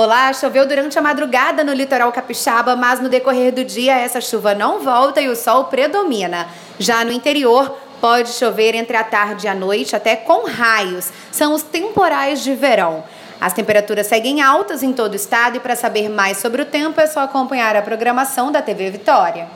Olá, choveu durante a madrugada no litoral capixaba, mas no decorrer do dia essa chuva não volta e o sol predomina. Já no interior, pode chover entre a tarde e a noite, até com raios. São os temporais de verão. As temperaturas seguem altas em todo o estado e para saber mais sobre o tempo é só acompanhar a programação da TV Vitória.